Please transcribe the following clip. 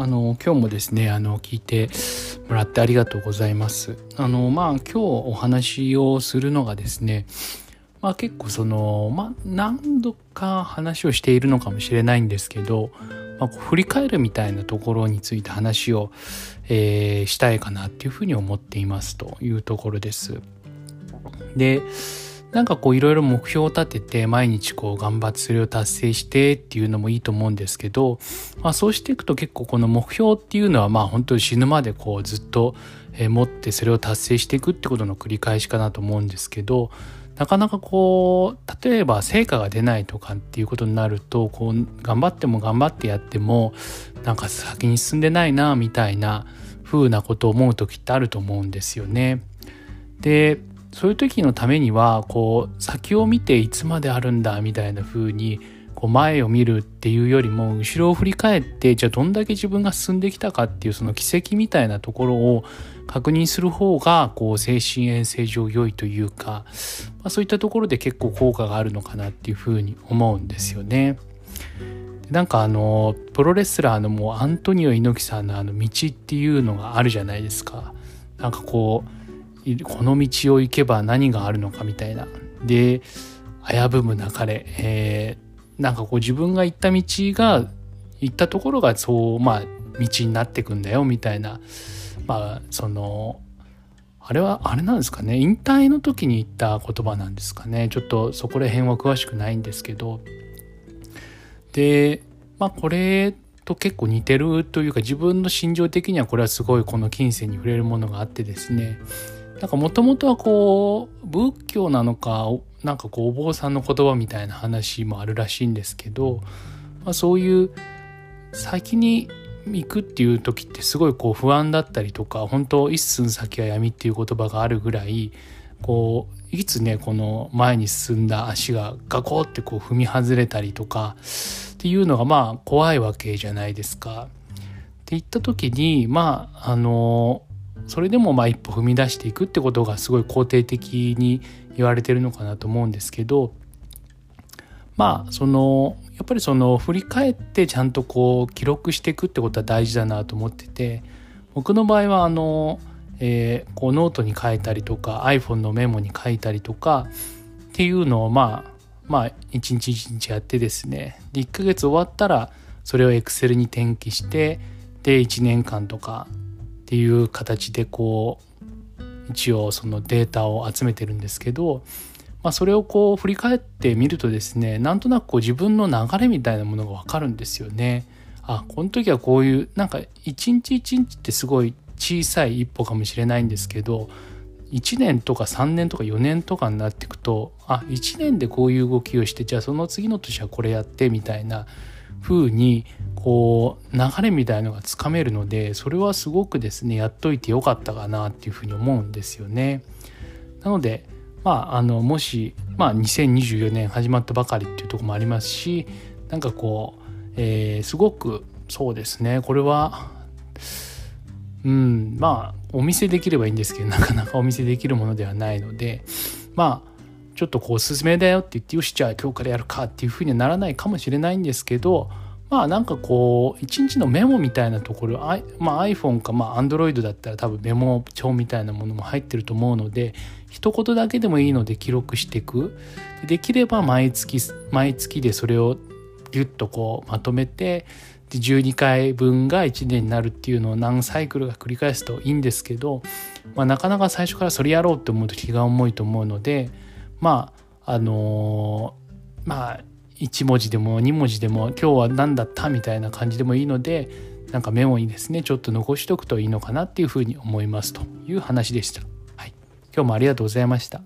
あの今日もですねあの聞いてもらってありがとうございます。あのまあ今日お話をするのがですねまあ結構そのまあ何度か話をしているのかもしれないんですけど、まあ、振り返るみたいなところについて話を、えー、したいかなっていうふうに思っていますというところです。でなんかこういろいろ目標を立てて毎日こう頑張ってそれを達成してっていうのもいいと思うんですけど、まあ、そうしていくと結構この目標っていうのはまあ本当に死ぬまでこうずっと持ってそれを達成していくってことの繰り返しかなと思うんですけどなかなかこう例えば成果が出ないとかっていうことになるとこう頑張っても頑張ってやってもなんか先に進んでないなみたいな風なことを思う時ってあると思うんですよね。でそういう時のためにはこう先を見ていつまであるんだみたいな風にこう前を見るっていうよりも後ろを振り返ってじゃあどんだけ自分が進んできたかっていうその軌跡みたいなところを確認する方がこう精神衛生上良いというか、まあ、そういったところで結構効果があるのかなっていうふうに思うんですよね。なんかあのプロレスラーのもうアントニオ猪木さんのあの道っていうのがあるじゃないですか。なんかこうこの道を行けば何があるのかみたいな。で危ぶむなかれ、えー、なんかこう自分が行った道が行ったところがそうまあ道になってくんだよみたいな。まあそのあれはあれなんですかね。引退の時に言った言葉なんですかね。ちょっとそこら辺は詳しくないんですけど。でまあこれと結構似てるというか自分の心情的にはこれはすごいこの金銭に触れるものがあってですね。なんかもともとはこう仏教なのかなんかこうお坊さんの言葉みたいな話もあるらしいんですけど、まあ、そういう先に行くっていう時ってすごいこう不安だったりとか本当一寸先は闇っていう言葉があるぐらいこういつねこの前に進んだ足がガコってこう踏み外れたりとかっていうのがまあ怖いわけじゃないですか。って言った時にまああのそれでもまあ一歩踏み出していくってことがすごい肯定的に言われてるのかなと思うんですけどまあそのやっぱりその振り返ってちゃんとこう記録していくってことは大事だなと思ってて僕の場合はあの、えー、こうノートに書いたりとか iPhone のメモに書いたりとかっていうのをまあまあ一日一日やってですねで1ヶ月終わったらそれを Excel に転記してで1年間とかっていう形でこう一応そのデータを集めてるんですけど、まあ、それをこう振り返ってみるとですねなんとなくこう自分の流れみたいなものが分かるんですよね。あこの時はこういうなんか一日一日ってすごい小さい一歩かもしれないんですけど1年とか3年とか4年とかになっていくとあ1年でこういう動きをしてじゃあその次の年はこれやってみたいな風にこう流れみたいのがつかめるのでそれはすごくですねやっといてよかったかなっていうふうに思うんですよね。なのでまああのもし、まあ、2024年始まったばかりっていうとこもありますしなんかこう、えー、すごくそうですねこれはうんまあお見せできればいいんですけどなかなかお見せできるものではないのでまあちょっとこうおすすめだよって言ってよしじゃあ今日からやるかっていうふうにはならないかもしれないんですけどまあなんかこう一日のメモみたいなところ、まあ、iPhone かまあ Android だったら多分メモ帳みたいなものも入ってると思うので一言だけでもいいので記録していく。できれば毎月毎月でそれをギュッとこうまとめてで12回分が1年になるっていうのを何サイクルが繰り返すといいんですけど、まあ、なかなか最初からそれやろうって思うと気が重いと思うのでまああのー、まあ1文字でも2文字でも今日は何だったみたいな感じでもいいのでなんかメモにですねちょっと残しとくといいのかなっていうふうに思いますという話でした。はい、今日もありがとうございました。